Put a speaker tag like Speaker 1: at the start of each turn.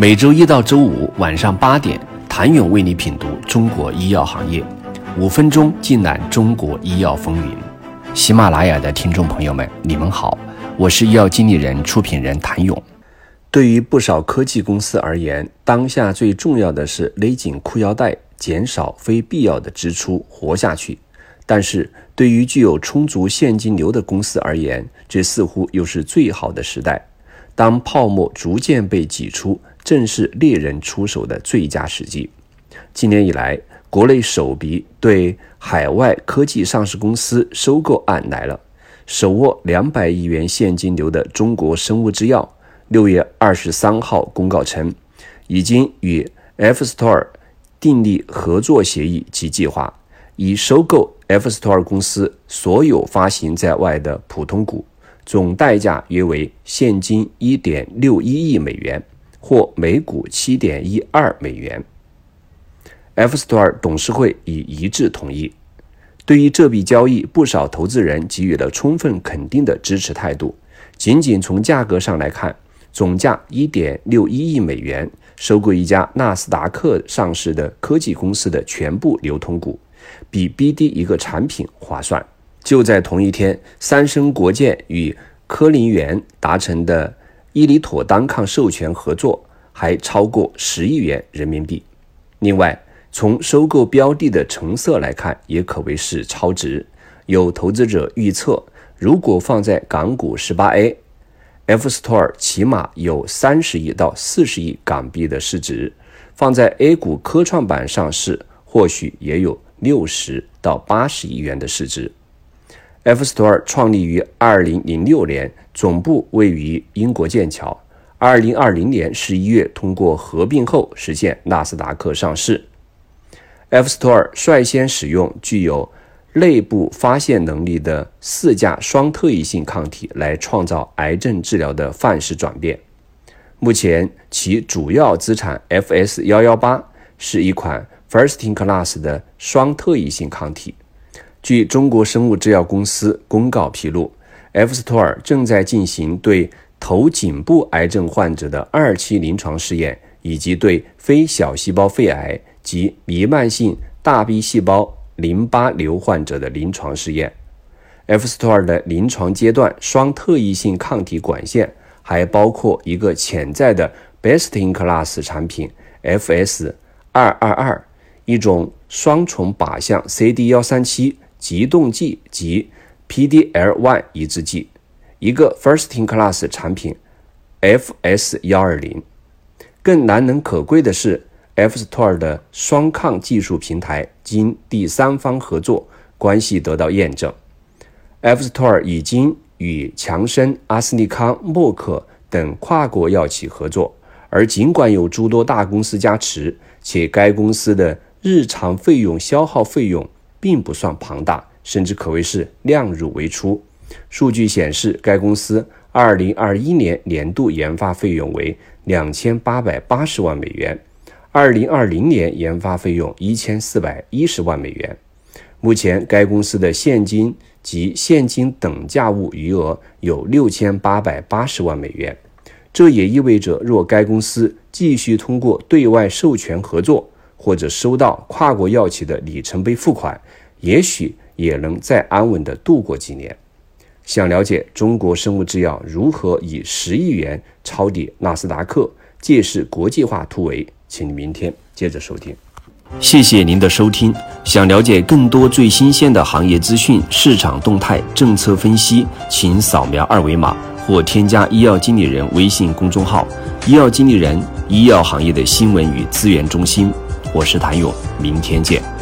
Speaker 1: 每周一到周五晚上八点，谭勇为你品读中国医药行业，五分钟尽览中国医药风云。喜马拉雅的听众朋友们，你们好，我是医药经理人、出品人谭勇。对于不少科技公司而言，当下最重要的是勒紧裤腰带，减少非必要的支出，活下去。但是对于具有充足现金流的公司而言，这似乎又是最好的时代。当泡沫逐渐被挤出，正是猎人出手的最佳时机。今年以来，国内首笔对海外科技上市公司收购案来了。手握两百亿元现金流的中国生物制药，六月二十三号公告称，已经与 F Store 订立合作协议及计划，以收购。F Store 公司所有发行在外的普通股，总代价约为现金一点六一亿美元，或每股七点一二美元。F Store 董事会已一致同意。对于这笔交易，不少投资人给予了充分肯定的支持态度。仅仅从价格上来看，总价一点六一亿美元，收购一家纳斯达克上市的科技公司的全部流通股。比 BD 一个产品划算。就在同一天，三生国建与科林园达成的伊利妥单抗授权合作还超过十亿元人民币。另外，从收购标的的成色来看，也可谓是超值。有投资者预测，如果放在港股十八 A，F Store 起码有三十亿到四十亿港币的市值；放在 A 股科创板上市，或许也有。六十到八十亿元的市值。F Store 创立于二零零六年，总部位于英国剑桥。二零二零年十一月通过合并后实现纳斯达克上市。F Store 率先使用具有内部发现能力的四价双特异性抗体来创造癌症治疗的范式转变。目前其主要资产 FS 幺幺八是一款。First in class 的双特异性抗体。据中国生物制药公司公告披露，F Store 正在进行对头颈部癌症患者的二期临床试验，以及对非小细胞肺癌及弥漫性大 B 细胞淋巴瘤患者的临床试验。F Store 的临床阶段双特异性抗体管线还包括一个潜在的 Best in class 产品 FS 二二二。一种双重靶向 CD 幺三七激动剂及 PDL1 抑制剂，一个 First in Class 产品 FS 幺二零。更难能可贵的是，F Store 的双抗技术平台经第三方合作关系得到验证。F Store 已经与强生、阿斯利康、默克等跨国药企合作，而尽管有诸多大公司加持，且该公司的日常费用消耗费用并不算庞大，甚至可谓是量入为出。数据显示，该公司2021年年度研发费用为2880万美元，2020年研发费用1410万美元。目前，该公司的现金及现金等价物余额有6880万美元。这也意味着，若该公司继续通过对外授权合作，或者收到跨国药企的里程碑付款，也许也能再安稳地度过几年。想了解中国生物制药如何以十亿元抄底纳斯达克，借势国际化突围，请明天接着收听。谢谢您的收听。想了解更多最新鲜的行业资讯、市场动态、政策分析，请扫描二维码或添加医药经理人微信公众号“医药经理人”医药行业的新闻与资源中心。我是谭勇，明天见。